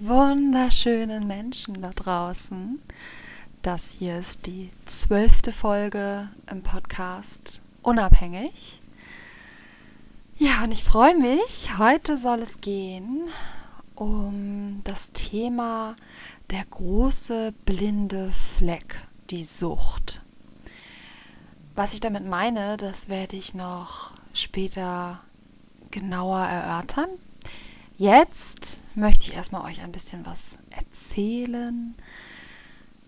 Wunderschönen Menschen da draußen. Das hier ist die zwölfte Folge im Podcast Unabhängig. Ja, und ich freue mich. Heute soll es gehen um das Thema der große blinde Fleck, die Sucht. Was ich damit meine, das werde ich noch später genauer erörtern. Jetzt möchte ich erstmal euch ein bisschen was erzählen.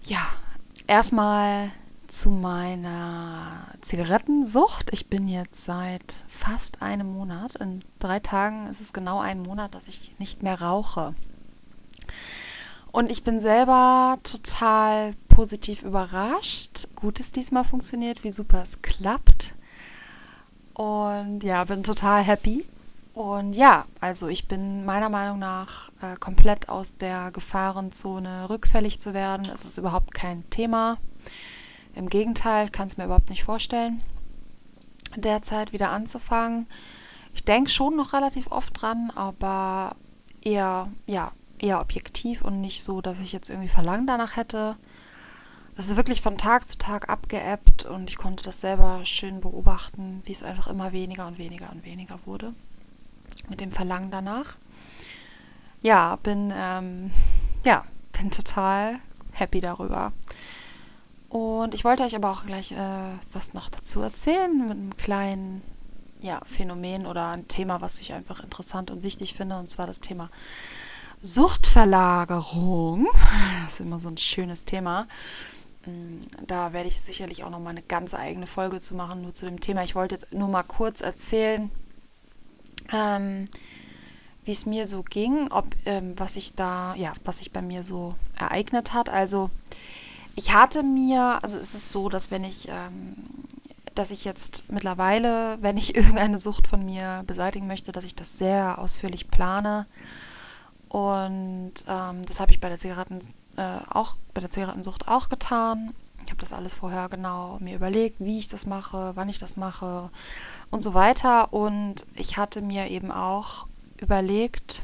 Ja, erstmal zu meiner Zigarettensucht. Ich bin jetzt seit fast einem Monat, in drei Tagen ist es genau ein Monat, dass ich nicht mehr rauche. Und ich bin selber total positiv überrascht. Gut, es diesmal funktioniert, wie super es klappt. Und ja, bin total happy. Und ja, also ich bin meiner Meinung nach äh, komplett aus der Gefahrenzone rückfällig zu werden. Es ist überhaupt kein Thema. Im Gegenteil, ich kann es mir überhaupt nicht vorstellen, derzeit wieder anzufangen. Ich denke schon noch relativ oft dran, aber eher, ja, eher objektiv und nicht so, dass ich jetzt irgendwie Verlangen danach hätte. Das ist wirklich von Tag zu Tag abgeebbt und ich konnte das selber schön beobachten, wie es einfach immer weniger und weniger und weniger wurde mit dem Verlangen danach. Ja, bin, ähm, ja, bin total happy darüber. Und ich wollte euch aber auch gleich äh, was noch dazu erzählen, mit einem kleinen ja, Phänomen oder ein Thema, was ich einfach interessant und wichtig finde, und zwar das Thema Suchtverlagerung. Das ist immer so ein schönes Thema. Mm, da werde ich sicherlich auch noch mal eine ganz eigene Folge zu machen, nur zu dem Thema. Ich wollte jetzt nur mal kurz erzählen, ähm, wie es mir so ging, ob ähm, was ich da, ja, was sich bei mir so ereignet hat. Also ich hatte mir, also es ist so, dass wenn ich, ähm, dass ich jetzt mittlerweile, wenn ich irgendeine Sucht von mir beseitigen möchte, dass ich das sehr ausführlich plane. Und ähm, das habe ich bei der Zigaretten äh, auch, bei der Zigarettensucht auch getan. Ich habe das alles vorher genau mir überlegt, wie ich das mache, wann ich das mache und so weiter. Und ich hatte mir eben auch überlegt,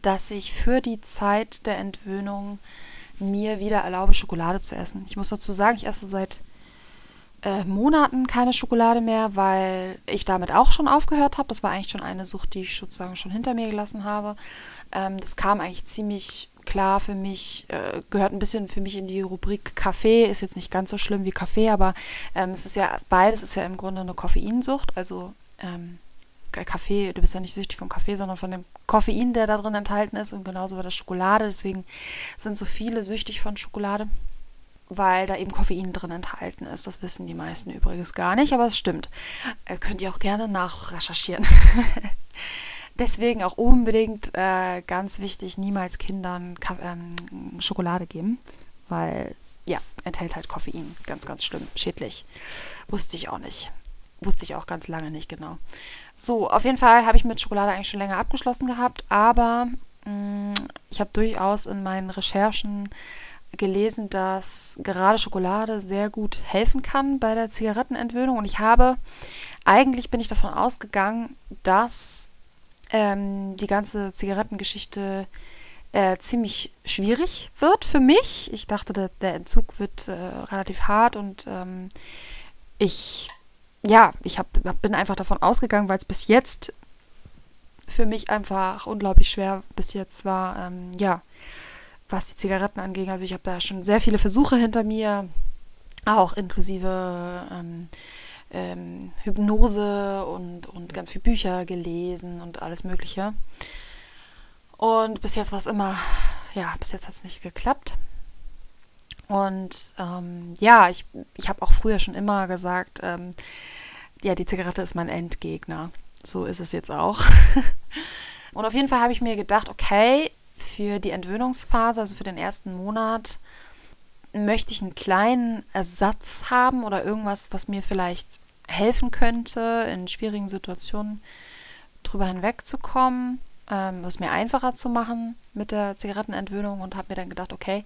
dass ich für die Zeit der Entwöhnung mir wieder erlaube, Schokolade zu essen. Ich muss dazu sagen, ich esse seit äh, Monaten keine Schokolade mehr, weil ich damit auch schon aufgehört habe. Das war eigentlich schon eine Sucht, die ich sozusagen schon hinter mir gelassen habe. Ähm, das kam eigentlich ziemlich klar für mich, äh, gehört ein bisschen für mich in die Rubrik Kaffee, ist jetzt nicht ganz so schlimm wie Kaffee, aber ähm, es ist ja, beides ist ja im Grunde eine Koffeinsucht, also ähm, Kaffee, du bist ja nicht süchtig vom Kaffee, sondern von dem Koffein, der da drin enthalten ist und genauso bei der Schokolade, deswegen sind so viele süchtig von Schokolade, weil da eben Koffein drin enthalten ist, das wissen die meisten übrigens gar nicht, aber es stimmt. Äh, könnt ihr auch gerne nachrecherchieren. Deswegen auch unbedingt äh, ganz wichtig, niemals Kindern Ka ähm, Schokolade geben, weil ja, enthält halt Koffein. Ganz, ganz schlimm, schädlich. Wusste ich auch nicht. Wusste ich auch ganz lange nicht genau. So, auf jeden Fall habe ich mit Schokolade eigentlich schon länger abgeschlossen gehabt, aber mh, mm, ich habe durchaus in meinen Recherchen gelesen, dass gerade Schokolade sehr gut helfen kann bei der Zigarettenentwöhnung. Und ich habe, eigentlich bin ich davon ausgegangen, dass ähm, die ganze Zigarettengeschichte äh, ziemlich schwierig wird für mich. Ich dachte, der, der Entzug wird äh, relativ hart und ähm, ich, ja, ich hab, bin einfach davon ausgegangen, weil es bis jetzt für mich einfach unglaublich schwer bis jetzt war, ähm, ja, was die Zigaretten anging. Also ich habe da schon sehr viele Versuche hinter mir, auch inklusive ähm, ähm, Hypnose und, und ganz viele Bücher gelesen und alles Mögliche. Und bis jetzt war es immer, ja, bis jetzt hat es nicht geklappt. Und ähm, ja, ich, ich habe auch früher schon immer gesagt, ähm, ja, die Zigarette ist mein Endgegner. So ist es jetzt auch. und auf jeden Fall habe ich mir gedacht, okay, für die Entwöhnungsphase, also für den ersten Monat, möchte ich einen kleinen Ersatz haben oder irgendwas, was mir vielleicht helfen könnte, in schwierigen Situationen drüber hinwegzukommen, ähm, was mir einfacher zu machen mit der Zigarettenentwöhnung und habe mir dann gedacht, okay,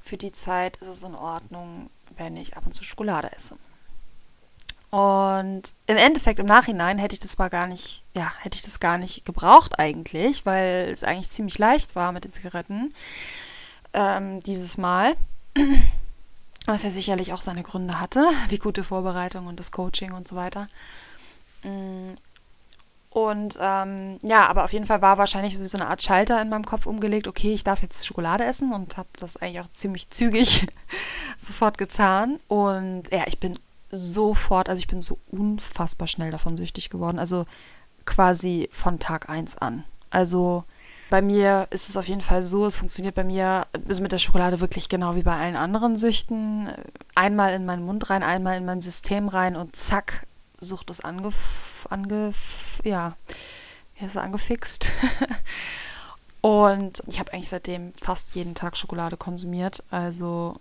für die Zeit ist es in Ordnung, wenn ich ab und zu Schokolade esse. Und im Endeffekt, im Nachhinein hätte ich das mal gar nicht, ja, hätte ich das gar nicht gebraucht eigentlich, weil es eigentlich ziemlich leicht war mit den Zigaretten ähm, dieses Mal. Was ja sicherlich auch seine Gründe hatte, die gute Vorbereitung und das Coaching und so weiter. Mm. Und ähm, ja, aber auf jeden Fall war wahrscheinlich so eine Art Schalter in meinem Kopf umgelegt, okay, ich darf jetzt Schokolade essen und habe das eigentlich auch ziemlich zügig sofort getan. Und ja, ich bin sofort, also ich bin so unfassbar schnell davon süchtig geworden. Also quasi von Tag 1 an. Also bei mir ist es auf jeden Fall so, es funktioniert bei mir ist mit der Schokolade wirklich genau wie bei allen anderen Süchten. Einmal in meinen Mund rein, einmal in mein System rein und zack, Sucht ist angef, angef ja, ist angefixt. Und ich habe eigentlich seitdem fast jeden Tag Schokolade konsumiert. Also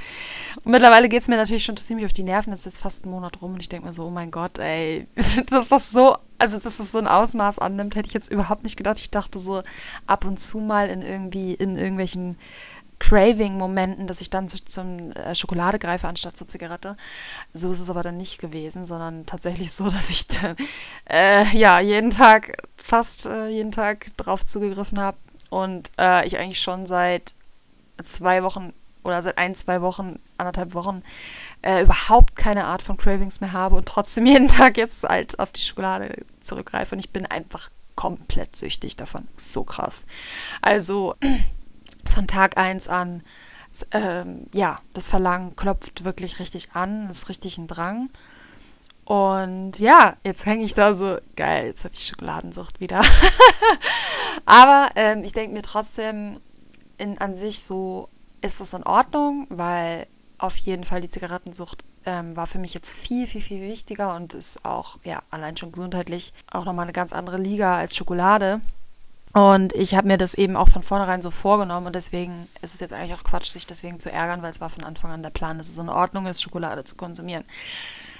mittlerweile geht es mir natürlich schon ziemlich auf die Nerven. Das ist jetzt fast ein Monat rum und ich denke mir so, oh mein Gott, ey, dass das so, also dass das so ein Ausmaß annimmt, hätte ich jetzt überhaupt nicht gedacht. Ich dachte so ab und zu mal in irgendwie, in irgendwelchen Craving-Momenten, dass ich dann zu, zum äh, Schokolade greife anstatt zur Zigarette. So ist es aber dann nicht gewesen, sondern tatsächlich so, dass ich dann, äh, ja jeden Tag, fast äh, jeden Tag drauf zugegriffen habe und äh, ich eigentlich schon seit zwei Wochen oder seit ein, zwei Wochen, anderthalb Wochen äh, überhaupt keine Art von Cravings mehr habe und trotzdem jeden Tag jetzt halt auf die Schokolade zurückgreife und ich bin einfach komplett süchtig davon. So krass. Also von Tag 1 an, ähm, ja, das Verlangen klopft wirklich richtig an, ist richtig ein Drang. Und ja, jetzt hänge ich da so, geil, jetzt habe ich Schokoladensucht wieder. Aber ähm, ich denke mir trotzdem, in, an sich so ist das in Ordnung, weil auf jeden Fall die Zigarettensucht ähm, war für mich jetzt viel, viel, viel wichtiger und ist auch, ja, allein schon gesundheitlich auch nochmal eine ganz andere Liga als Schokolade. Und ich habe mir das eben auch von vornherein so vorgenommen und deswegen ist es jetzt eigentlich auch Quatsch, sich deswegen zu ärgern, weil es war von Anfang an der Plan, dass es in Ordnung ist, Schokolade zu konsumieren.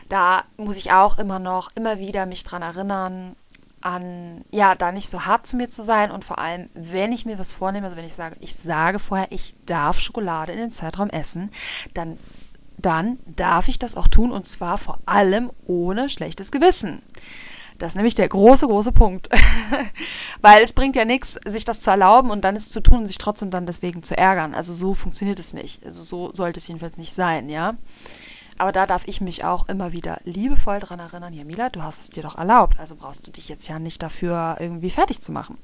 Da muss ich auch immer noch, immer wieder mich dran erinnern, an, ja, da nicht so hart zu mir zu sein und vor allem, wenn ich mir was vornehme, also wenn ich sage, ich sage vorher, ich darf Schokolade in den Zeitraum essen, dann, dann darf ich das auch tun und zwar vor allem ohne schlechtes Gewissen. Das ist nämlich der große, große Punkt. Weil es bringt ja nichts, sich das zu erlauben und dann es zu tun und sich trotzdem dann deswegen zu ärgern. Also so funktioniert es nicht. Also so sollte es jedenfalls nicht sein, ja. Aber da darf ich mich auch immer wieder liebevoll dran erinnern, Jamila, du hast es dir doch erlaubt, also brauchst du dich jetzt ja nicht dafür irgendwie fertig zu machen.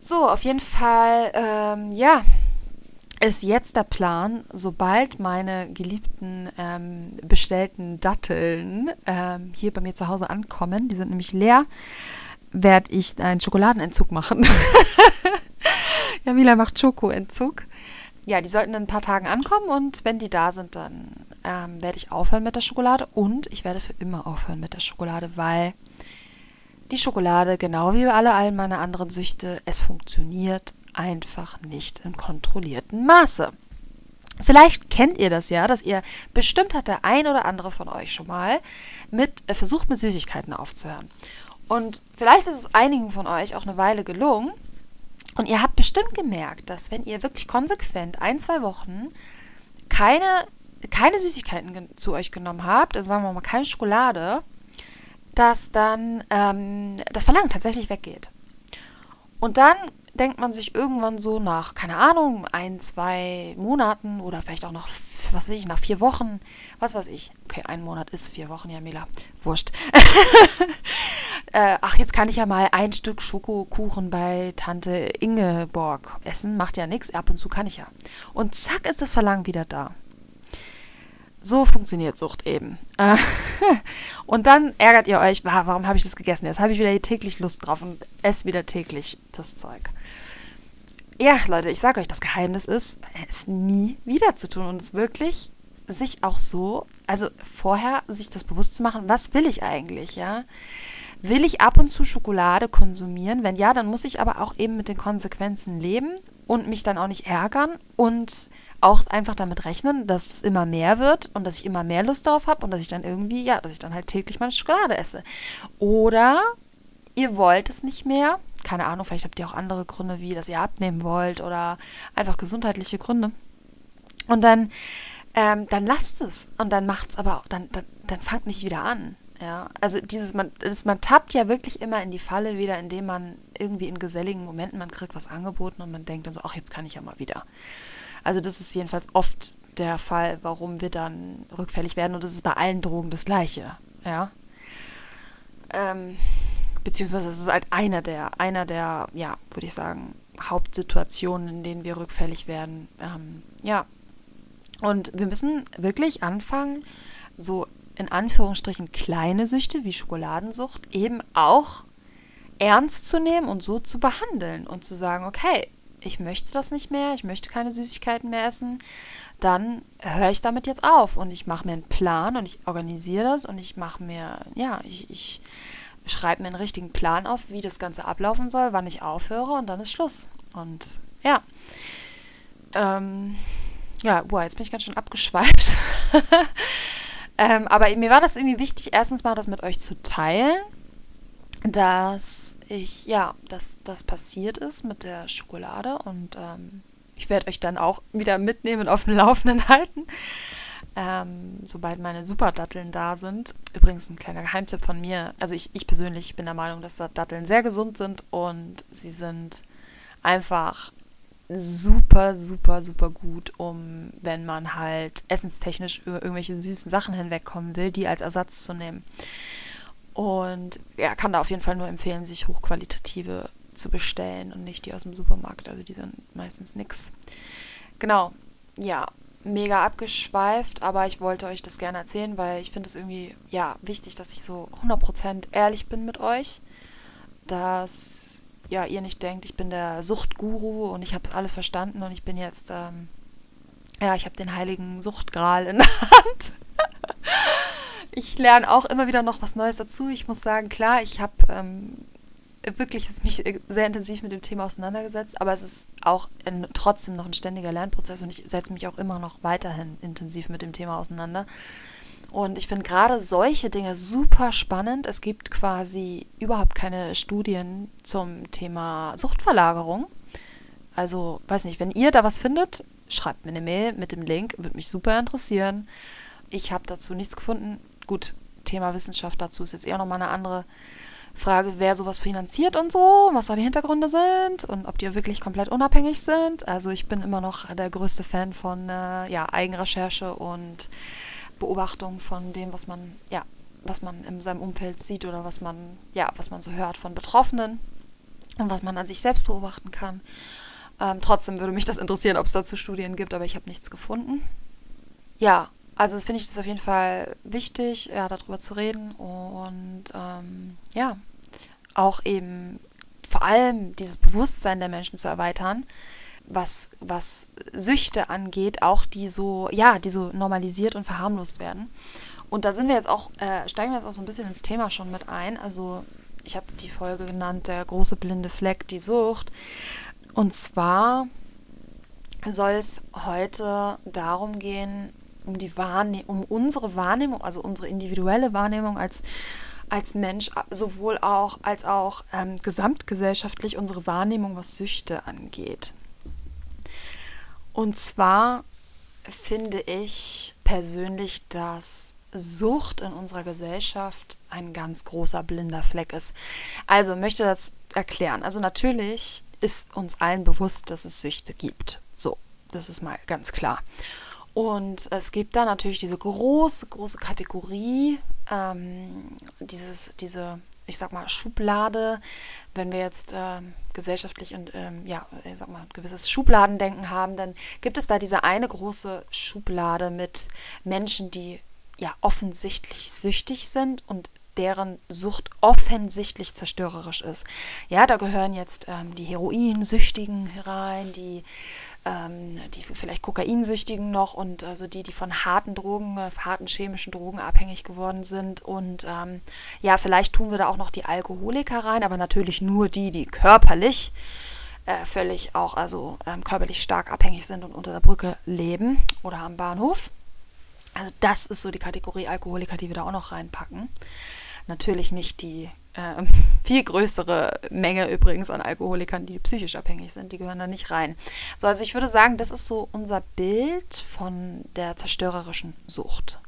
So, auf jeden Fall, ähm, ja, ist jetzt der Plan, sobald meine geliebten ähm, bestellten Datteln ähm, hier bei mir zu Hause ankommen, die sind nämlich leer, werde ich einen Schokoladenentzug machen. Jamila macht Schokoentzug. Ja, die sollten in ein paar Tagen ankommen und wenn die da sind, dann ähm, werde ich aufhören mit der Schokolade und ich werde für immer aufhören mit der Schokolade, weil die Schokolade, genau wie alle all meine anderen Süchte, es funktioniert einfach nicht im kontrollierten Maße. Vielleicht kennt ihr das ja, dass ihr bestimmt hat der ein oder andere von euch schon mal mit äh, versucht mit Süßigkeiten aufzuhören. Und vielleicht ist es einigen von euch auch eine Weile gelungen. Und ihr habt bestimmt gemerkt, dass wenn ihr wirklich konsequent ein, zwei Wochen keine, keine Süßigkeiten zu euch genommen habt, also sagen wir mal keine Schokolade, dass dann ähm, das Verlangen tatsächlich weggeht. Und dann denkt man sich irgendwann so nach, keine Ahnung, ein, zwei Monaten oder vielleicht auch noch, was weiß ich, nach vier Wochen, was weiß ich. Okay, ein Monat ist vier Wochen, Jamila. Wurscht. äh, ach, jetzt kann ich ja mal ein Stück Schokokuchen bei Tante Ingeborg essen. Macht ja nichts, ab und zu kann ich ja. Und zack ist das Verlangen wieder da. So funktioniert Sucht eben. und dann ärgert ihr euch, warum habe ich das gegessen? Jetzt habe ich wieder täglich Lust drauf und esse wieder täglich das Zeug. Ja, Leute, ich sage euch, das Geheimnis ist, es nie wieder zu tun und es wirklich sich auch so, also vorher sich das bewusst zu machen, was will ich eigentlich, ja? Will ich ab und zu Schokolade konsumieren? Wenn ja, dann muss ich aber auch eben mit den Konsequenzen leben und mich dann auch nicht ärgern und auch einfach damit rechnen, dass es immer mehr wird und dass ich immer mehr Lust darauf habe und dass ich dann irgendwie, ja, dass ich dann halt täglich meine Schokolade esse. Oder ihr wollt es nicht mehr. Keine Ahnung, vielleicht habt ihr auch andere Gründe, wie dass ihr abnehmen wollt oder einfach gesundheitliche Gründe. Und dann, ähm, dann lasst es. Und dann macht es aber, dann, dann, dann fangt nicht wieder an. Ja, also dieses, man, das, man tappt ja wirklich immer in die Falle wieder, indem man irgendwie in geselligen Momenten, man kriegt was angeboten und man denkt dann so, ach, jetzt kann ich ja mal wieder. Also das ist jedenfalls oft der Fall, warum wir dann rückfällig werden und das ist bei allen Drogen das Gleiche, ja. Ähm, beziehungsweise es ist halt einer der, einer der, ja, würde ich sagen, Hauptsituationen, in denen wir rückfällig werden. Ähm, ja. Und wir müssen wirklich anfangen, so in Anführungsstrichen kleine Süchte wie Schokoladensucht eben auch ernst zu nehmen und so zu behandeln und zu sagen, okay, ich möchte das nicht mehr, ich möchte keine Süßigkeiten mehr essen, dann höre ich damit jetzt auf und ich mache mir einen Plan und ich organisiere das und ich mache mir, ja, ich, ich schreibe mir einen richtigen Plan auf, wie das Ganze ablaufen soll, wann ich aufhöre und dann ist Schluss. Und ja, ähm, ja, boah, jetzt bin ich ganz schön abgeschweift. Ähm, aber mir war das irgendwie wichtig, erstens mal das mit euch zu teilen, dass ich, ja, dass das passiert ist mit der Schokolade und ähm, ich werde euch dann auch wieder mitnehmen und auf dem Laufenden halten, ähm, sobald meine Superdatteln da sind. Übrigens ein kleiner Geheimtipp von mir. Also ich, ich persönlich bin der Meinung, dass Datteln sehr gesund sind und sie sind einfach super, super, super gut, um, wenn man halt essenstechnisch über irgendwelche süßen Sachen hinwegkommen will, die als Ersatz zu nehmen. Und ja, kann da auf jeden Fall nur empfehlen, sich hochqualitative zu bestellen und nicht die aus dem Supermarkt. Also die sind meistens nix. Genau, ja, mega abgeschweift, aber ich wollte euch das gerne erzählen, weil ich finde es irgendwie, ja, wichtig, dass ich so 100% ehrlich bin mit euch. Dass ja, ihr nicht denkt, ich bin der Suchtguru und ich habe alles verstanden und ich bin jetzt, ähm, ja, ich habe den heiligen Suchtgral in der Hand. ich lerne auch immer wieder noch was Neues dazu. Ich muss sagen, klar, ich habe ähm, wirklich mich sehr intensiv mit dem Thema auseinandergesetzt, aber es ist auch ein, trotzdem noch ein ständiger Lernprozess und ich setze mich auch immer noch weiterhin intensiv mit dem Thema auseinander. Und ich finde gerade solche Dinge super spannend. Es gibt quasi überhaupt keine Studien zum Thema Suchtverlagerung. Also, weiß nicht, wenn ihr da was findet, schreibt mir eine Mail mit dem Link, würde mich super interessieren. Ich habe dazu nichts gefunden. Gut, Thema Wissenschaft dazu ist jetzt eher nochmal eine andere Frage, wer sowas finanziert und so, was da die Hintergründe sind und ob die wirklich komplett unabhängig sind. Also ich bin immer noch der größte Fan von äh, ja, Eigenrecherche und Beobachtung von dem, was man, ja, was man in seinem Umfeld sieht oder was man, ja, was man so hört von Betroffenen und was man an sich selbst beobachten kann. Ähm, trotzdem würde mich das interessieren, ob es dazu Studien gibt, aber ich habe nichts gefunden. Ja, also finde ich das auf jeden Fall wichtig, ja, darüber zu reden und ähm, ja, auch eben vor allem dieses Bewusstsein der Menschen zu erweitern, was, was Süchte angeht, auch die so, ja, die so normalisiert und verharmlost werden. Und da sind wir jetzt auch, äh, steigen wir jetzt auch so ein bisschen ins Thema schon mit ein. Also ich habe die Folge genannt, der große blinde Fleck, die Sucht. Und zwar soll es heute darum gehen, um die Wahrnehmung, um unsere Wahrnehmung, also unsere individuelle Wahrnehmung als, als Mensch, sowohl auch als auch ähm, gesamtgesellschaftlich unsere Wahrnehmung, was Süchte angeht. Und zwar finde ich persönlich, dass Sucht in unserer Gesellschaft ein ganz großer blinder Fleck ist. Also möchte das erklären. Also natürlich ist uns allen bewusst, dass es Süchte gibt. So, das ist mal ganz klar. Und es gibt da natürlich diese große, große Kategorie, ähm, dieses, diese ich sag mal, Schublade, wenn wir jetzt äh, gesellschaftlich und ähm, ja, ich sag mal, ein gewisses Schubladendenken haben, dann gibt es da diese eine große Schublade mit Menschen, die ja offensichtlich süchtig sind und deren Sucht offensichtlich zerstörerisch ist. Ja, da gehören jetzt ähm, die Heroinsüchtigen rein, die, ähm, die vielleicht Kokainsüchtigen noch und also die, die von harten Drogen, äh, harten chemischen Drogen abhängig geworden sind. Und ähm, ja, vielleicht tun wir da auch noch die Alkoholiker rein, aber natürlich nur die, die körperlich äh, völlig auch, also ähm, körperlich stark abhängig sind und unter der Brücke leben oder am Bahnhof. Also das ist so die Kategorie Alkoholiker, die wir da auch noch reinpacken. Natürlich nicht die äh, viel größere Menge übrigens an Alkoholikern, die psychisch abhängig sind, die gehören da nicht rein. So, also ich würde sagen, das ist so unser Bild von der zerstörerischen Sucht.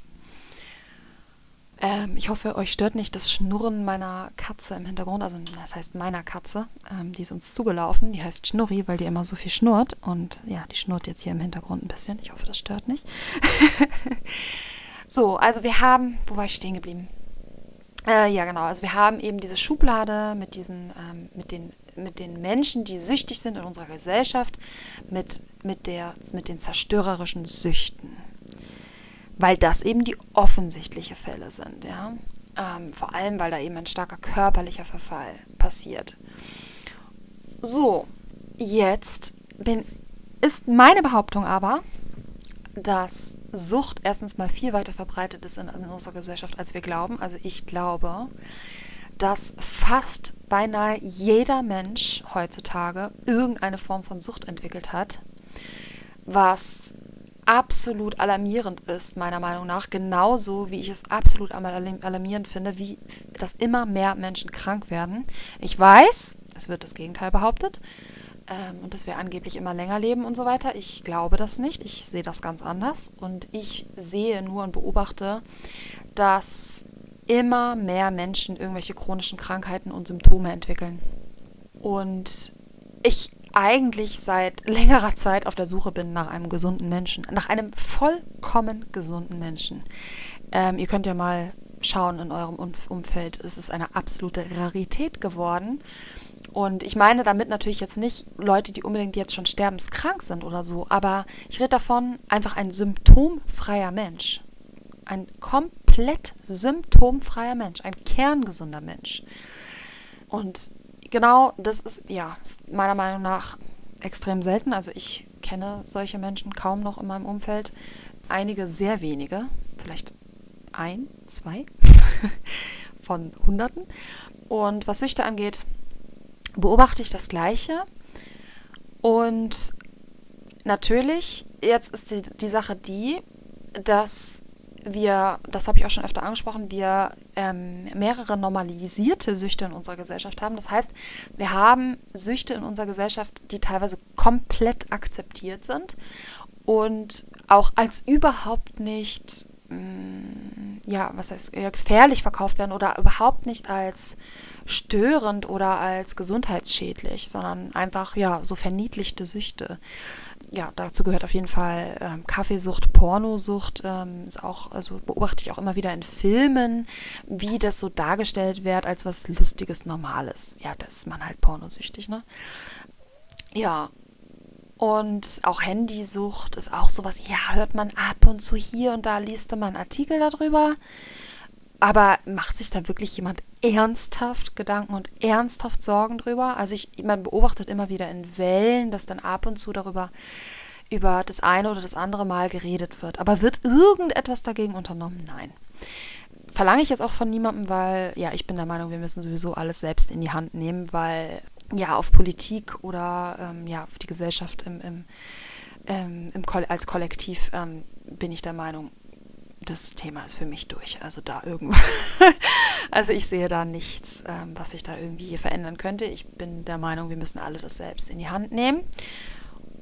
Ähm, ich hoffe, euch stört nicht das Schnurren meiner Katze im Hintergrund. Also das heißt meiner Katze. Ähm, die ist uns zugelaufen. Die heißt Schnurri, weil die immer so viel schnurrt. Und ja, die schnurrt jetzt hier im Hintergrund ein bisschen. Ich hoffe, das stört nicht. so, also wir haben, wo war ich stehen geblieben? Äh, ja, genau. Also wir haben eben diese Schublade mit diesen, ähm, mit den, mit den Menschen, die süchtig sind in unserer Gesellschaft, mit, mit, der, mit den zerstörerischen Süchten. Weil das eben die offensichtliche Fälle sind, ja. Ähm, vor allem, weil da eben ein starker körperlicher Verfall passiert. So, jetzt bin, ist meine Behauptung aber, dass Sucht erstens mal viel weiter verbreitet ist in, in unserer Gesellschaft, als wir glauben. Also ich glaube, dass fast beinahe jeder Mensch heutzutage irgendeine Form von Sucht entwickelt hat, was absolut alarmierend ist, meiner Meinung nach, genauso wie ich es absolut alarmierend finde, wie dass immer mehr Menschen krank werden. Ich weiß, es wird das Gegenteil behauptet, ähm, und dass wir angeblich immer länger leben und so weiter. Ich glaube das nicht. Ich sehe das ganz anders. Und ich sehe nur und beobachte, dass immer mehr Menschen irgendwelche chronischen Krankheiten und Symptome entwickeln. Und ich eigentlich seit längerer Zeit auf der Suche bin nach einem gesunden Menschen, nach einem vollkommen gesunden Menschen. Ähm, ihr könnt ja mal schauen in eurem Umfeld. Es ist eine absolute Rarität geworden. Und ich meine damit natürlich jetzt nicht Leute, die unbedingt jetzt schon sterbenskrank sind oder so, aber ich rede davon einfach ein symptomfreier Mensch. Ein komplett symptomfreier Mensch, ein kerngesunder Mensch. Und genau das ist ja meiner Meinung nach extrem selten. Also ich kenne solche Menschen kaum noch in meinem Umfeld. Einige sehr wenige, vielleicht ein, zwei von Hunderten. Und was Süchte angeht, beobachte ich das Gleiche. Und natürlich, jetzt ist die, die Sache die, dass wir, das habe ich auch schon öfter angesprochen, wir ähm, mehrere normalisierte Süchte in unserer Gesellschaft haben. Das heißt, wir haben Süchte in unserer Gesellschaft, die teilweise komplett akzeptiert sind und auch als überhaupt nicht, ja, was heißt, gefährlich verkauft werden oder überhaupt nicht als störend oder als gesundheitsschädlich, sondern einfach ja so verniedlichte Süchte. Ja, dazu gehört auf jeden Fall ähm, Kaffeesucht, Pornosucht, ähm, ist auch, also beobachte ich auch immer wieder in Filmen, wie das so dargestellt wird als was Lustiges, Normales. Ja, das ist man halt pornosüchtig, ne? Ja, und auch Handysucht ist auch sowas, ja, hört man ab und zu hier und da liest man Artikel darüber. Aber macht sich da wirklich jemand ernsthaft Gedanken und ernsthaft Sorgen drüber? Also ich, man beobachtet immer wieder in Wellen, dass dann ab und zu darüber über das eine oder das andere Mal geredet wird. Aber wird irgendetwas dagegen unternommen? Nein. Verlange ich jetzt auch von niemandem, weil ja, ich bin der Meinung, wir müssen sowieso alles selbst in die Hand nehmen, weil ja, auf Politik oder ähm, ja, auf die Gesellschaft im, im, ähm, im als Kollektiv ähm, bin ich der Meinung, das Thema ist für mich durch. Also da irgendwo. also ich sehe da nichts, ähm, was sich da irgendwie hier verändern könnte. Ich bin der Meinung, wir müssen alle das selbst in die Hand nehmen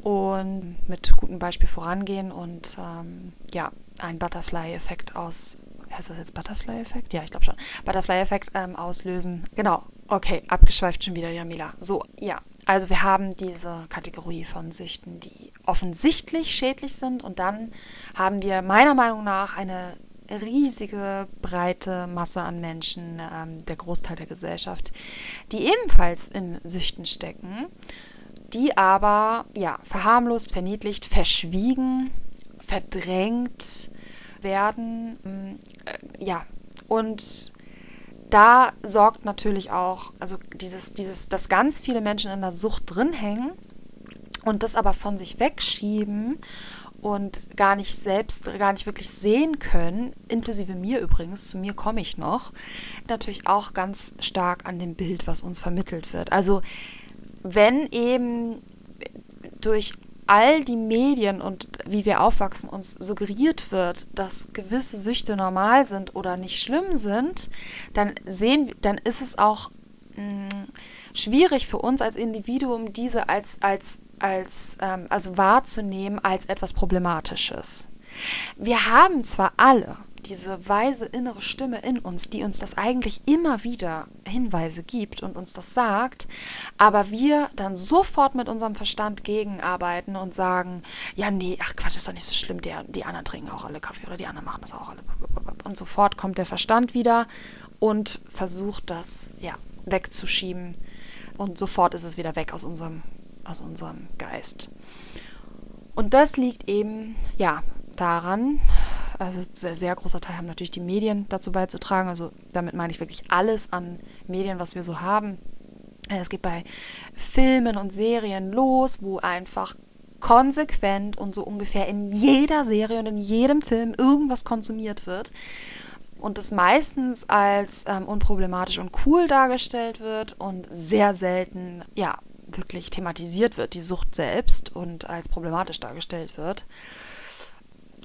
und mit gutem Beispiel vorangehen und ähm, ja, einen Butterfly-Effekt aus. Heißt das jetzt Butterfly-Effekt? Ja, ich glaube schon. Butterfly-Effekt ähm, auslösen. Genau. Okay, abgeschweift schon wieder, Jamila. So, ja. Also wir haben diese Kategorie von Süchten, die offensichtlich schädlich sind und dann haben wir meiner Meinung nach eine riesige, breite Masse an Menschen, ähm, der Großteil der Gesellschaft, die ebenfalls in Süchten stecken, die aber ja verharmlost, verniedlicht, verschwiegen, verdrängt werden. Äh, ja, und da sorgt natürlich auch, also dieses, dieses, dass ganz viele Menschen in der Sucht drin hängen und das aber von sich wegschieben und gar nicht selbst, gar nicht wirklich sehen können, inklusive mir übrigens, zu mir komme ich noch, natürlich auch ganz stark an dem Bild, was uns vermittelt wird. Also wenn eben durch all die Medien und wie wir aufwachsen uns suggeriert wird, dass gewisse Süchte normal sind oder nicht schlimm sind, dann sehen, dann ist es auch mh, mm, schwierig für uns als Individuum, diese als, als als, ähm, also wahrzunehmen als etwas Problematisches. Wir haben zwar alle diese weise innere Stimme in uns, die uns das eigentlich immer wieder Hinweise gibt und uns das sagt, aber wir dann sofort mit unserem Verstand gegenarbeiten und sagen, ja, nee, ach Quatsch, ist doch nicht so schlimm, die, die anderen trinken auch alle Kaffee oder die anderen machen das auch alle. Und sofort kommt der Verstand wieder und versucht das, ja, wegzuschieben und sofort ist es wieder weg aus unserem aus unserem Geist. Und das liegt eben, ja, daran, also sehr, sehr großer Teil haben natürlich die Medien dazu beizutragen. Also damit meine ich wirklich alles an Medien, was wir so haben. Es geht bei Filmen und Serien los, wo einfach konsequent und so ungefähr in jeder Serie und in jedem Film irgendwas konsumiert wird und das meistens als ähm, unproblematisch und cool dargestellt wird und sehr selten ja wirklich thematisiert wird, die Sucht selbst und als problematisch dargestellt wird.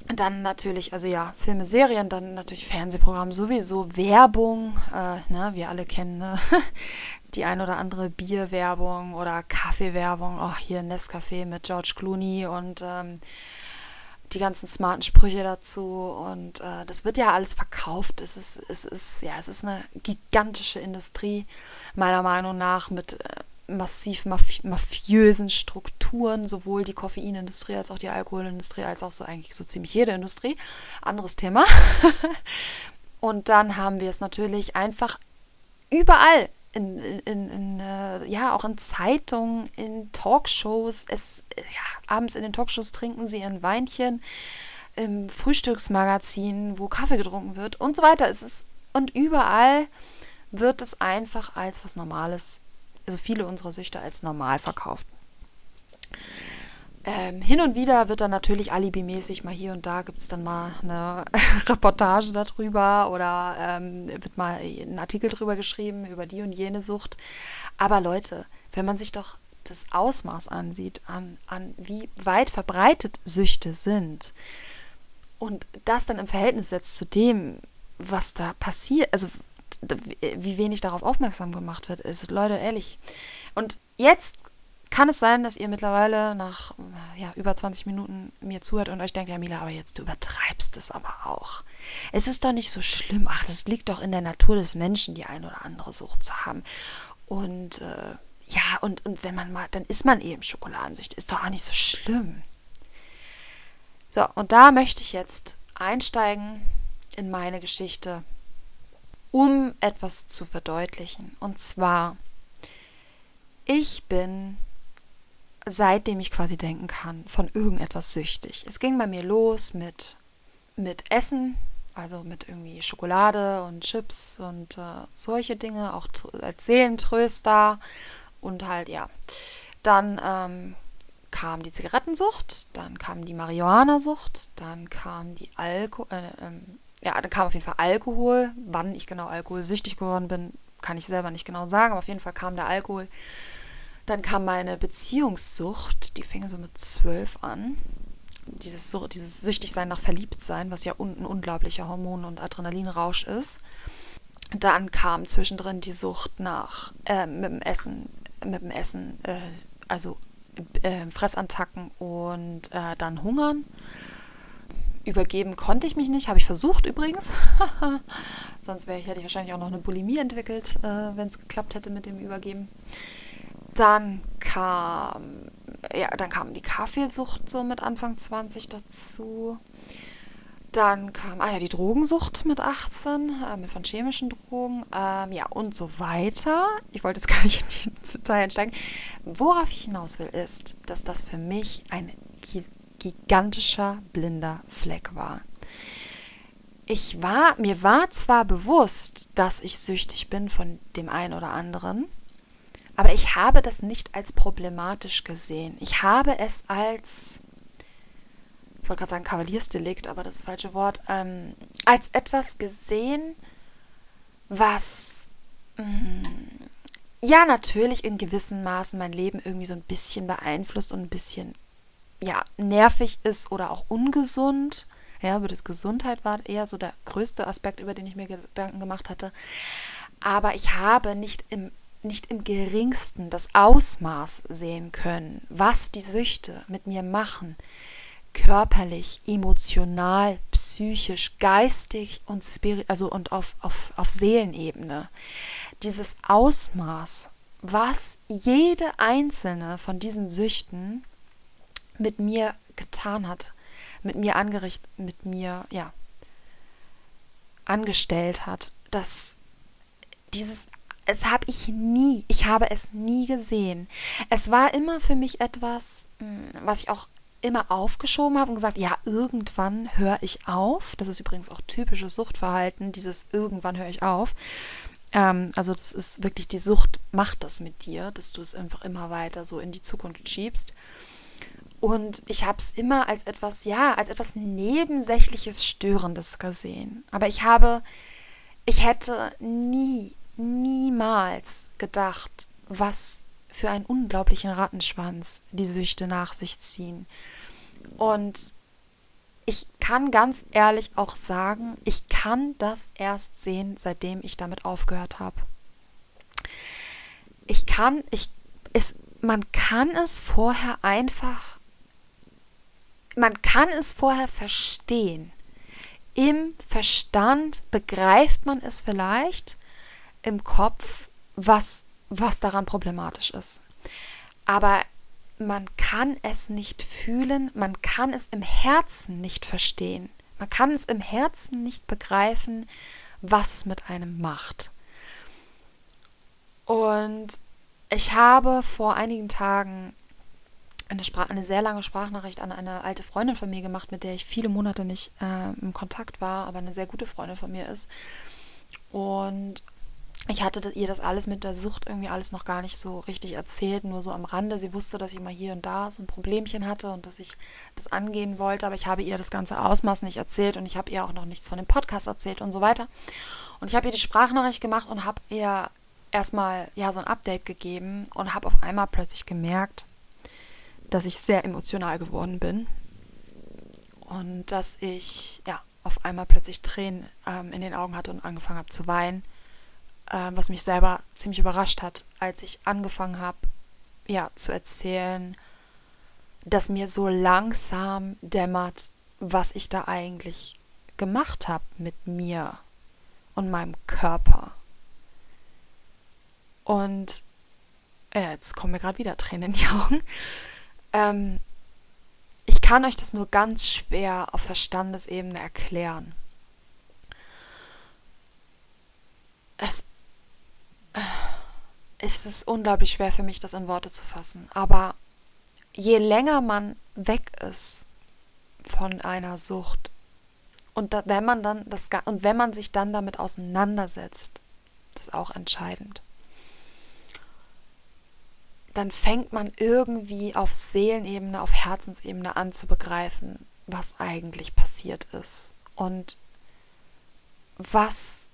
Dann natürlich, also ja, Filme, Serien, dann natürlich Fernsehprogramm sowieso, Werbung, äh, ne, wir alle kennen ne? die ein oder andere Bierwerbung oder Kaffeewerbung, auch hier Nescafé mit George Clooney und ähm, die ganzen smarten Sprüche dazu und äh, das wird ja alles verkauft. Es ist, es ist, ja, es ist eine gigantische Industrie, meiner Meinung nach, mit äh, massiv maf mafiösen Strukturen, sowohl die Koffeinindustrie als auch die Alkoholindustrie, als auch so eigentlich so ziemlich jede Industrie. Anderes Thema. Und dann haben wir es natürlich einfach überall. In, in, in äh, ja, auch in Zeitungen, in Talkshows. Es, ja, abends in den Talkshows trinken sie ein Weinchen, im Frühstücksmagazin, wo Kaffee getrunken wird und so weiter. Es ist, und überall wird es einfach als was Normales also viele unserer Süchte als normal verkauft. Ähm, hin und wieder wird dann natürlich alibimäßig mal hier und da gibt es dann mal eine Reportage darüber oder ähm, wird mal ein Artikel drüber geschrieben über die und jene Sucht. Aber Leute, wenn man sich doch das Ausmaß ansieht, an, an wie weit verbreitet Süchte sind und das dann im Verhältnis setzt zu dem, was da passiert, also wie wenig darauf aufmerksam gemacht wird, ist. Leute, ehrlich. Und jetzt kann es sein, dass ihr mittlerweile nach ja, über 20 Minuten mir zuhört und euch denkt, ja, Mila, aber jetzt du übertreibst es aber auch. Es ist doch nicht so schlimm. Ach, das liegt doch in der Natur des Menschen, die eine oder andere Sucht zu haben. Und äh, ja, und, und wenn man mal, dann ist man eben Schokoladensüchtig. Ist doch auch nicht so schlimm. So, und da möchte ich jetzt einsteigen in meine Geschichte um etwas zu verdeutlichen. Und zwar, ich bin, seitdem ich quasi denken kann, von irgendetwas süchtig. Es ging bei mir los mit, mit Essen, also mit irgendwie Schokolade und Chips und äh, solche Dinge, auch als Seelentröster und halt, ja. Dann ähm, kam die Zigarettensucht, dann kam die Marihuana-Sucht, dann kam die Alko äh, ähm, ja, dann kam auf jeden Fall Alkohol. Wann ich genau alkoholsüchtig geworden bin, kann ich selber nicht genau sagen, aber auf jeden Fall kam der Alkohol. Dann kam meine Beziehungssucht, die fing so mit zwölf an. Dieses, dieses Süchtigsein nach Verliebtsein, was ja un ein unglaublicher Hormon- und Adrenalinrausch ist. Dann kam zwischendrin die Sucht nach äh, mit dem Essen, mit dem Essen, äh, also äh, Fressattacken und äh, dann Hungern übergeben konnte ich mich nicht, habe ich versucht übrigens. Sonst wäre ich, hätte ich wahrscheinlich auch noch eine Bulimie entwickelt, äh, wenn es geklappt hätte mit dem Übergeben. Dann kam, ja, dann kam die Kaffeesucht so mit Anfang 20 dazu. dann kam, ah ja, die Drogensucht mit 18, äh, mit von chemischen Drogen, ähm, ja, und so weiter. Ich wollte jetzt gar nicht in die Detail einsteigen. Worauf ich hinaus will, ist, dass das für mich ein gigantischer blinder Fleck war. Ich war, mir war zwar bewusst, dass ich süchtig bin von dem einen oder anderen, aber ich habe das nicht als problematisch gesehen. Ich habe es als ich wollte gerade sagen Kavaliersdelikt, aber das ist das falsche Wort, ähm, als etwas gesehen, was mh, mm, ja natürlich in gewissen Maßen mein Leben irgendwie so ein bisschen beeinflusst und ein bisschen ja nervig ist oder auch ungesund. Ja, über das Gesundheit war eher so der größte Aspekt, über den ich mir Gedanken gemacht hatte. Aber ich habe nicht im nicht im geringsten das Ausmaß sehen können, was die Süchte mit mir machen, körperlich, emotional, psychisch, geistig und spirit also und auf, auf, auf Seelenebene. Dieses Ausmaß, was jede einzelne von diesen Süchten mit mir getan hat, mit mir angerichtet, mit mir, ja, angestellt hat, dass dieses es habe ich nie, ich habe es nie gesehen. Es war immer für mich etwas, hm, was ich auch immer aufgeschoben habe und gesagt, ja, irgendwann höre ich auf. Das ist übrigens auch typisches Suchtverhalten, dieses irgendwann höre ich auf. Ähm, also das ist wirklich, die Sucht macht das mit dir, dass du es einfach immer weiter so in die Zukunft schiebst. Und ich habe es immer als etwas, ja, als etwas Nebensächliches, Störendes gesehen. Aber ich habe, ich hätte nie, niemals gedacht, was für einen unglaublichen Rattenschwanz die Süchte nach sich ziehen. Und ich kann ganz ehrlich auch sagen, ich kann das erst sehen, seitdem ich damit aufgehört habe. Ich kann, ich, es, man kann es vorher einfach, man kann es vorher verstehen. Im Verstand begreift man es vielleicht, im Kopf, was was daran problematisch ist. Aber man kann es nicht fühlen, man kann es im Herzen nicht verstehen. Man kann es im Herzen nicht begreifen, was es mit einem macht. Und ich habe vor einigen Tagen eine, Sprach eine sehr lange Sprachnachricht an eine alte Freundin von mir gemacht, mit der ich viele Monate nicht äh, im Kontakt war, aber eine sehr gute Freundin von mir ist. Und ich hatte ihr das alles mit der Sucht irgendwie alles noch gar nicht so richtig erzählt, nur so am Rande. Sie wusste, dass ich mal hier und da so ein Problemchen hatte und dass ich das angehen wollte, aber ich habe ihr das ganze Ausmaß nicht erzählt und ich habe ihr auch noch nichts von dem Podcast erzählt und so weiter. Und ich habe ihr die Sprachnachricht gemacht und habe ihr erstmal ja so ein Update gegeben und habe auf einmal plötzlich gemerkt, dass ich sehr emotional geworden bin und dass ich ja auf einmal plötzlich Tränen ähm, in den Augen hatte und angefangen habe zu weinen äh, was mich selber ziemlich überrascht hat, als ich angefangen habe, ja, zu erzählen, dass mir so langsam dämmert, was ich da eigentlich gemacht habe mit mir und meinem Körper. Und äh, jetzt kommen mir gerade wieder Tränen in die Augen. Ähm, ich kann euch das nur ganz schwer auf Verstandesebene erklären. Es es ist unglaublich schwer für mich, das in Worte zu fassen. Aber je länger man weg ist von einer Sucht und da, wenn man dann das und wenn man sich dann damit auseinandersetzt, das ist auch entscheidend. Dann fängt man irgendwie auf Seelenebene, auf Herzensebene an zu begreifen, was eigentlich passiert ist und was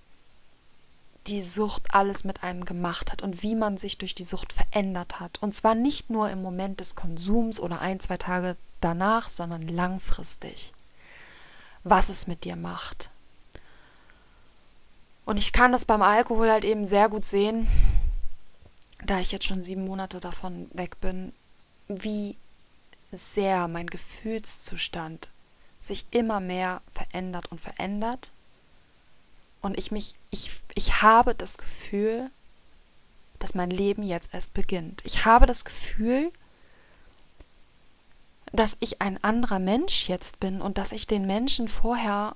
die Sucht alles mit einem gemacht hat und wie man sich durch die Sucht verändert hat. Und zwar nicht nur im Moment des Konsums oder ein, zwei Tage danach, sondern langfristig. Was es mit dir macht. Und ich kann das beim Alkohol halt eben sehr gut sehen, da ich jetzt schon sieben Monate davon weg bin, wie sehr mein Gefühlszustand sich immer mehr verändert und verändert und ich mich, ich, ich habe das Gefühl, dass mein Leben jetzt erst beginnt. Ich habe das Gefühl, dass ich ein anderer Mensch jetzt bin und dass ich den Menschen vorher,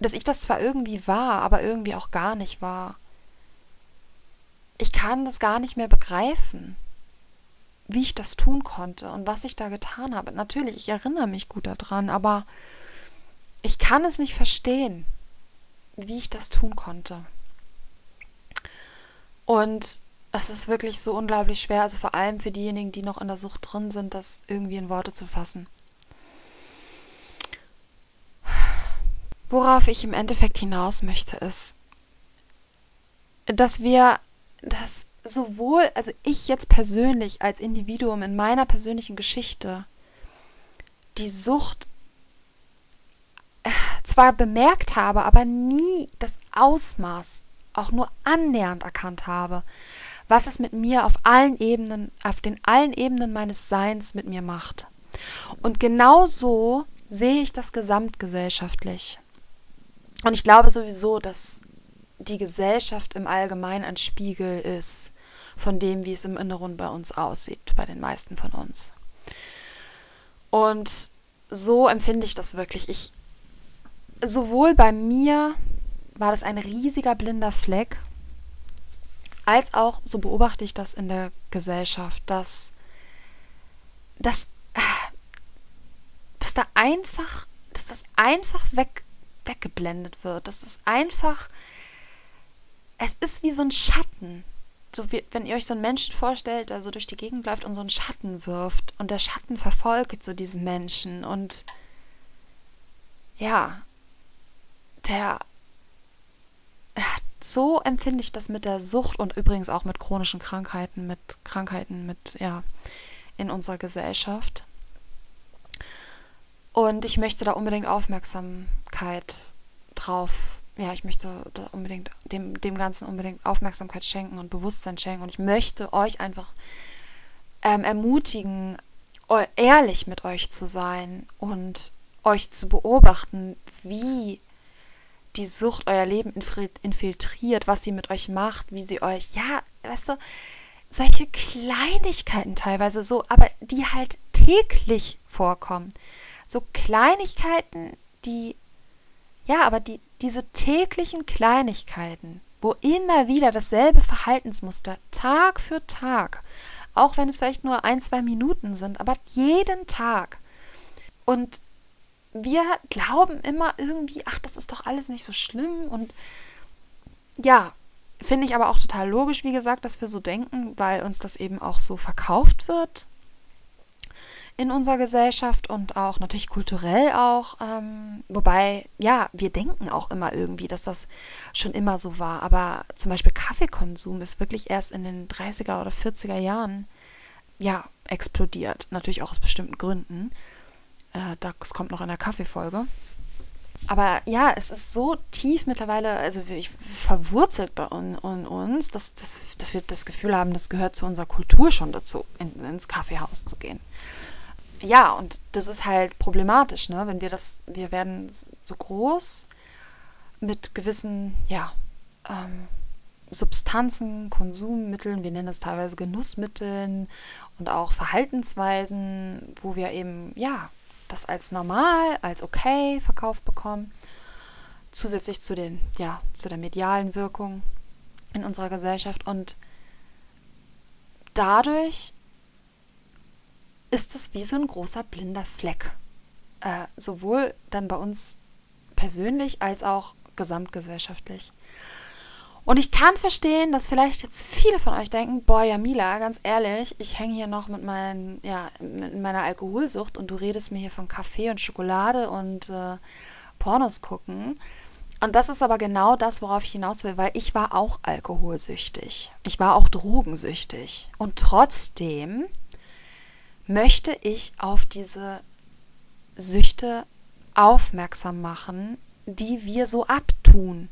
dass ich das zwar irgendwie war, aber irgendwie auch gar nicht war. Ich kann das gar nicht mehr begreifen, wie ich das tun konnte und was ich da getan habe. Natürlich, ich erinnere mich gut daran, aber ich kann es nicht verstehen, wie ich das tun konnte. Und es ist wirklich so unglaublich schwer, also vor allem für diejenigen, die noch in der Sucht drin sind, das irgendwie in Worte zu fassen. Worauf ich im Endeffekt hinaus möchte, ist, dass wir das sowohl, also ich jetzt persönlich als Individuum in meiner persönlichen Geschichte, die Sucht zwar bemerkt habe, aber nie das Ausmaß auch nur annähernd erkannt habe, was es mit mir auf allen Ebenen, auf den allen Ebenen meines Seins mit mir macht. Und genau so sehe ich das gesamtgesellschaftlich. Und ich glaube sowieso, dass die Gesellschaft im Allgemeinen ein Spiegel ist von dem, wie es im Inneren bei uns aussieht, bei den meisten von uns. Und so empfinde ich das wirklich. Ich, sowohl bei mir war das ein riesiger blinder Fleck, als auch, so beobachte ich das in der Gesellschaft, dass, dass, dass da einfach, dass das einfach weg, weggeblendet wird, dass das einfach, es ist wie so ein Schatten. So wie, wenn ihr euch so einen Menschen vorstellt, der so durch die Gegend läuft und so einen Schatten wirft und der Schatten verfolgt so diesen Menschen und ja, der so empfinde ich das mit der Sucht und übrigens auch mit chronischen Krankheiten, mit Krankheiten mit, ja, in unserer Gesellschaft. Und ich möchte da unbedingt Aufmerksamkeit drauf, ja, ich möchte da unbedingt dem, dem Ganzen unbedingt Aufmerksamkeit schenken und Bewusstsein schenken. Und ich möchte euch einfach ähm, ermutigen, ehrlich mit euch zu sein und euch zu beobachten, wie die Sucht euer Leben infiltriert, was sie mit euch macht, wie sie euch, ja, weißt du, solche Kleinigkeiten teilweise so, aber die halt täglich vorkommen. So Kleinigkeiten, die, ja, aber die, diese täglichen Kleinigkeiten, wo immer wieder dasselbe Verhaltensmuster Tag für Tag, auch wenn es vielleicht nur ein, zwei Minuten sind, aber jeden Tag. Und wir glauben immer irgendwie, ach, das ist doch alles nicht so schlimm. Und ja, finde ich aber auch total logisch, wie gesagt, dass wir so denken, weil uns das eben auch so verkauft wird in unserer Gesellschaft und auch natürlich kulturell auch. Ähm, wobei, ja, wir denken auch immer irgendwie, dass das schon immer so war. Aber zum Beispiel Kaffeekonsum ist wirklich erst in den 30er oder 40er Jahren ja explodiert. Natürlich auch aus bestimmten Gründen. Äh, das kommt noch in der Kaffeefolge. Aber ja, es ist so tief mittlerweile, also verwurzelt bei uns, dass, dass, dass wir das Gefühl haben, das gehört zu unserer Kultur schon dazu, in, ins Kaffeehaus zu gehen. Ja, und das ist halt problematisch, ne? Wenn wir das, wir werden so groß mit gewissen, ja, ähm, Substanzen, Konsummitteln, wir nennen das teilweise Genussmitteln und auch Verhaltensweisen, wo wir eben, ja, das als normal, als okay verkauft bekommen. Zusätzlich zu, den, ja, zu der medialen Wirkung in unserer Gesellschaft. Und dadurch ist es wie so ein großer blinder Fleck. Äh, sowohl dann bei uns persönlich als auch gesamtgesellschaftlich. Und ich kann verstehen, dass vielleicht jetzt viele von euch denken, boah, Jamila, ganz ehrlich, ich hänge hier noch mit, mein, ja, mit meiner Alkoholsucht und du redest mir hier von Kaffee und Schokolade und äh, Pornos gucken. Und das ist aber genau das, worauf ich hinaus will, weil ich war auch alkoholsüchtig. Ich war auch drogensüchtig. Und trotzdem möchte ich auf diese Süchte aufmerksam machen, die wir so abtun.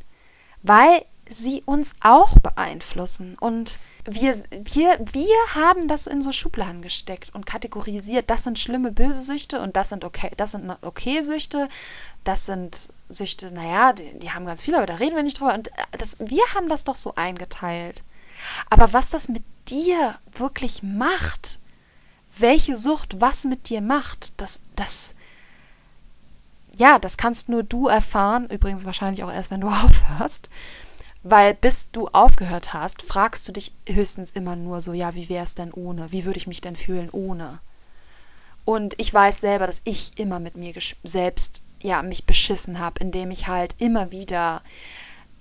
Weil sie uns auch beeinflussen. Und wir, wir, wir haben das in so Schubladen gesteckt und kategorisiert. Das sind schlimme, böse Süchte und das sind okay, das sind okay Süchte. Das sind Süchte, naja, die, die haben ganz viele, aber da reden wir nicht drüber. Und äh, das, wir haben das doch so eingeteilt. Aber was das mit dir wirklich macht, welche Sucht was mit dir macht, das, das, ja, das kannst nur du erfahren, übrigens wahrscheinlich auch erst, wenn du aufhörst. Weil bis du aufgehört hast, fragst du dich höchstens immer nur so, ja, wie wäre es denn ohne? Wie würde ich mich denn fühlen ohne? Und ich weiß selber, dass ich immer mit mir selbst, ja, mich beschissen habe, indem ich halt immer wieder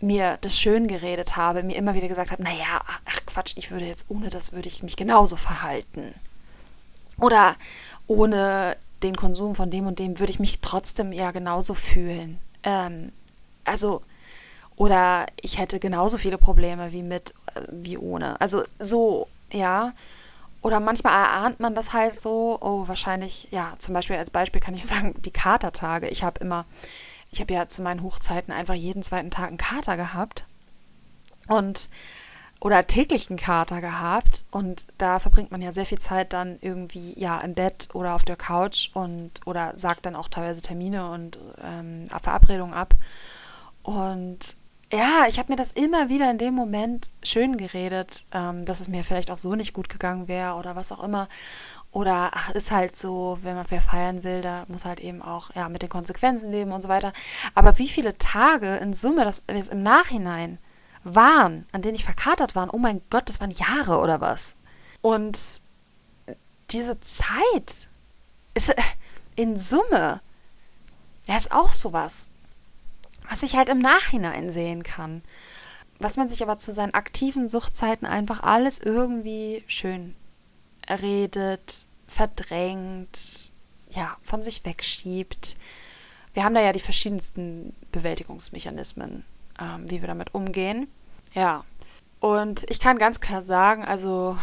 mir das schön geredet habe, mir immer wieder gesagt habe, naja, ach Quatsch, ich würde jetzt ohne das würde ich mich genauso verhalten. Oder ohne den Konsum von dem und dem würde ich mich trotzdem ja genauso fühlen. Ähm, also, oder ich hätte genauso viele Probleme wie mit, äh, wie ohne. Also so, ja. Oder manchmal erahnt man das halt so, oh, wahrscheinlich, ja, zum Beispiel als Beispiel kann ich sagen, die Katertage. Ich habe immer, ich habe ja zu meinen Hochzeiten einfach jeden zweiten Tag einen Kater gehabt. Und oder täglichen Kater gehabt und da verbringt man ja sehr viel Zeit dann irgendwie ja im Bett oder auf der Couch und oder sagt dann auch teilweise Termine und ähm, Verabredungen ab und ja, ich habe mir das immer wieder in dem Moment schön geredet, ähm, dass es mir vielleicht auch so nicht gut gegangen wäre oder was auch immer. Oder ach, ist halt so, wenn man wer feiern will, da muss halt eben auch ja mit den Konsequenzen leben und so weiter. Aber wie viele Tage in Summe, das jetzt im Nachhinein waren, an denen ich verkatert war, oh mein Gott, das waren Jahre oder was. Und diese Zeit ist äh, in Summe, ja, ist auch sowas, was ich halt im Nachhinein sehen kann. Was man sich aber zu seinen aktiven Suchtzeiten einfach alles irgendwie schön redet, verdrängt, ja, von sich wegschiebt. Wir haben da ja die verschiedensten Bewältigungsmechanismen ähm, wie wir damit umgehen. Ja, und ich kann ganz klar sagen, also,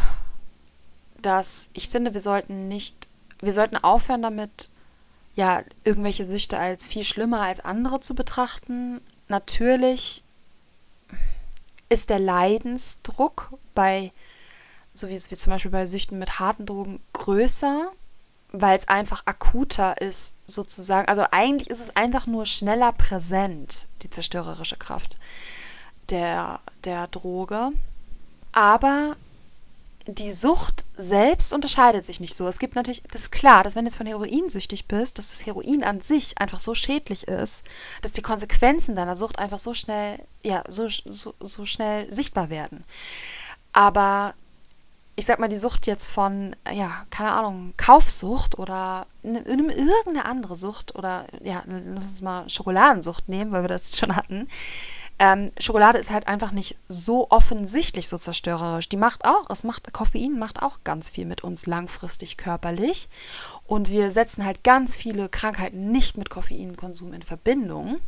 dass ich finde, wir sollten nicht, wir sollten aufhören damit, ja, irgendwelche Süchte als viel schlimmer als andere zu betrachten. Natürlich ist der Leidensdruck bei, so wie wie zum Beispiel bei Süchten mit harten Drogen, größer weil es einfach akuter ist, sozusagen. Also eigentlich ist es einfach nur schneller präsent, die zerstörerische Kraft der, der Droge. Aber die Sucht selbst unterscheidet sich nicht so. Es gibt natürlich, das ist klar, dass wenn du jetzt von Heroin süchtig bist, dass das Heroin an sich einfach so schädlich ist, dass die Konsequenzen deiner Sucht einfach so schnell, ja, so, so, so schnell sichtbar werden. Aber ich sag mal, die Sucht jetzt von, ja, keine Ahnung, Kaufsucht oder irgendeine andere Sucht oder, ja, lass uns mal Schokoladensucht nehmen, weil wir das schon hatten. Ähm, Schokolade ist halt einfach nicht so offensichtlich so zerstörerisch. Die macht auch, das macht, Koffein macht auch ganz viel mit uns langfristig körperlich. Und wir setzen halt ganz viele Krankheiten nicht mit Koffeinkonsum in Verbindung.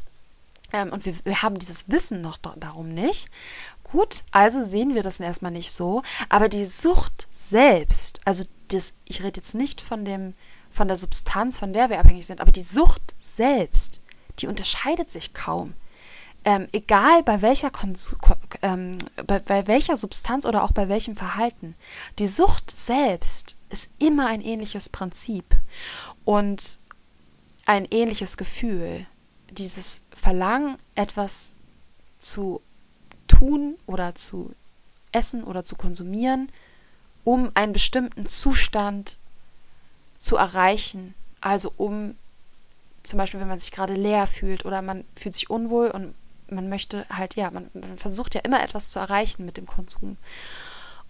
Ähm, und wir, wir, haben dieses Wissen noch darum nicht. Gut, also sehen wir das erstmal nicht so. Aber die Sucht selbst, also das, ich rede jetzt nicht von dem, von der Substanz, von der wir abhängig sind, aber die Sucht selbst, die unterscheidet sich kaum. Ähm, egal bei welcher, Konsum, ähm, bei, bei welcher Substanz oder auch bei welchem Verhalten. Die Sucht selbst ist immer ein ähnliches Prinzip und ein ähnliches Gefühl. Dieses Verlangen, etwas zu tun oder zu essen oder zu konsumieren, um einen bestimmten Zustand zu erreichen. Also um zum Beispiel, wenn man sich gerade leer fühlt oder man fühlt sich unwohl und man möchte halt, ja, man, man versucht ja immer etwas zu erreichen mit dem Konsum.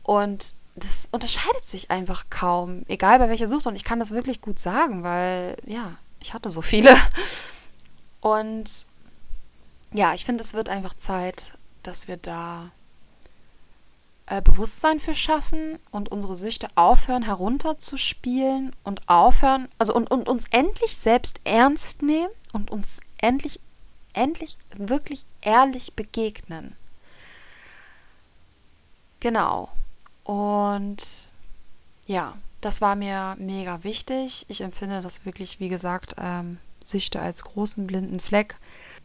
Und das unterscheidet sich einfach kaum, egal bei welcher Sucht. Und ich kann das wirklich gut sagen, weil, ja, ich hatte so viele. Und ja, ich finde, es wird einfach Zeit, dass wir da äh, Bewusstsein für schaffen und unsere Süchte aufhören herunterzuspielen und aufhören, also und, und uns endlich selbst ernst nehmen und uns endlich, endlich wirklich ehrlich begegnen. Genau. Und ja, das war mir mega wichtig. Ich empfinde das wirklich, wie gesagt, ähm, Süchte als großen blinden Fleck.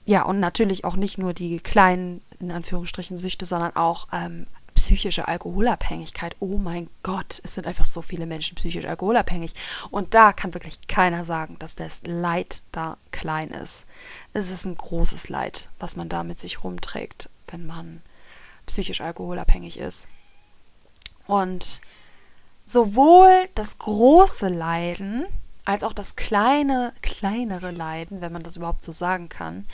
Ja, und natürlich auch nicht nur die kleinen in Anführungsstrichen Süchte, sondern auch ähm, psychische Alkoholabhängigkeit. Oh mein Gott, es sind einfach so viele Menschen psychisch alkoholabhängig. Und da kann wirklich keiner sagen, dass das Leid da klein ist. Es ist ein großes Leid, was man da mit sich rumträgt, wenn man psychisch alkoholabhängig ist. Und sowohl das große Leiden als auch das kleine, kleinere Leiden, wenn man das überhaupt so sagen kann,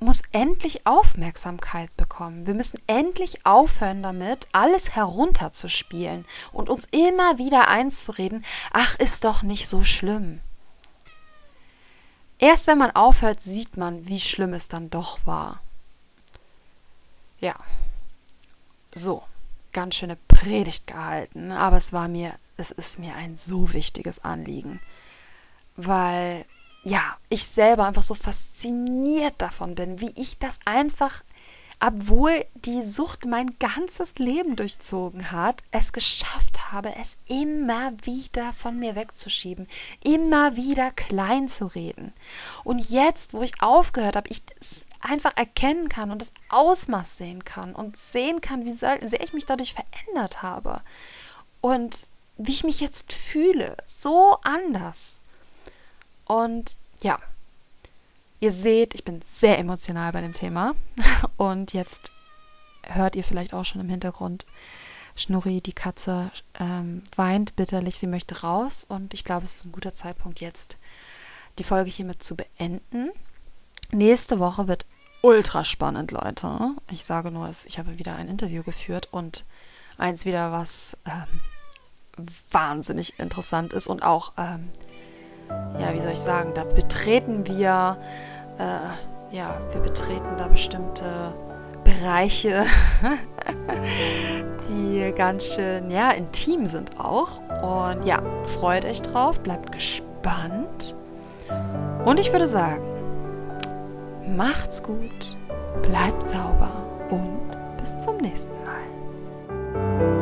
muss endlich Aufmerksamkeit bekommen. Wir müssen endlich aufhören damit, alles herunterzuspielen und uns immer wieder einzureden, ach, ist doch nicht so schlimm. Erst wenn man aufhört, sieht man, wie schlimm es dann doch war. Ja, so, ganz schöne Predigt gehalten, aber es war mir, es ist mir ein so wichtiges Anliegen, weil ja, ich selber einfach so fasziniert davon bin, wie ich das einfach, obwohl die Sucht mein ganzes Leben durchzogen hat, es geschafft habe, es immer wieder von mir wegzuschieben, immer wieder klein zu reden. Und jetzt, wo ich aufgehört habe, ich es einfach erkennen kann und das Ausmaß sehen kann und sehen kann, wie sehr ich mich dadurch verändert habe und wie ich mich jetzt fühle, so anders. Und ja, ihr seht, ich bin sehr emotional bei dem Thema. Und jetzt hört ihr vielleicht auch schon im Hintergrund, Schnurri, die Katze, ähm, weint bitterlich, sie möchte raus. Und ich glaube, es ist ein guter Zeitpunkt jetzt, die Folge hiermit zu beenden. Nächste Woche wird ultra spannend, Leute. Ich sage nur, ich habe wieder ein Interview geführt und eins wieder, was ähm, wahnsinnig interessant ist und auch ähm, ja, wie soll ich sagen, da betreten wir, äh, ja, wir betreten da bestimmte Bereiche, die ganz schön, ja, intim sind auch. Und ja, freut euch drauf, bleibt gespannt. Und ich würde sagen, macht's gut, bleibt sauber und bis zum nächsten Mal.